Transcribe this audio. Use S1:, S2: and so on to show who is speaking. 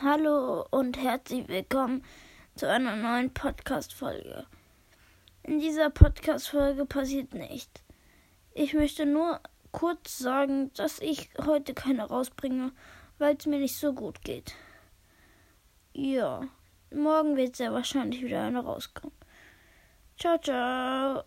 S1: Hallo und herzlich willkommen zu einer neuen Podcast-Folge. In dieser Podcast-Folge passiert nichts. Ich möchte nur kurz sagen, dass ich heute keine rausbringe, weil es mir nicht so gut geht. Ja, morgen wird sehr wahrscheinlich wieder eine rauskommen. Ciao, ciao.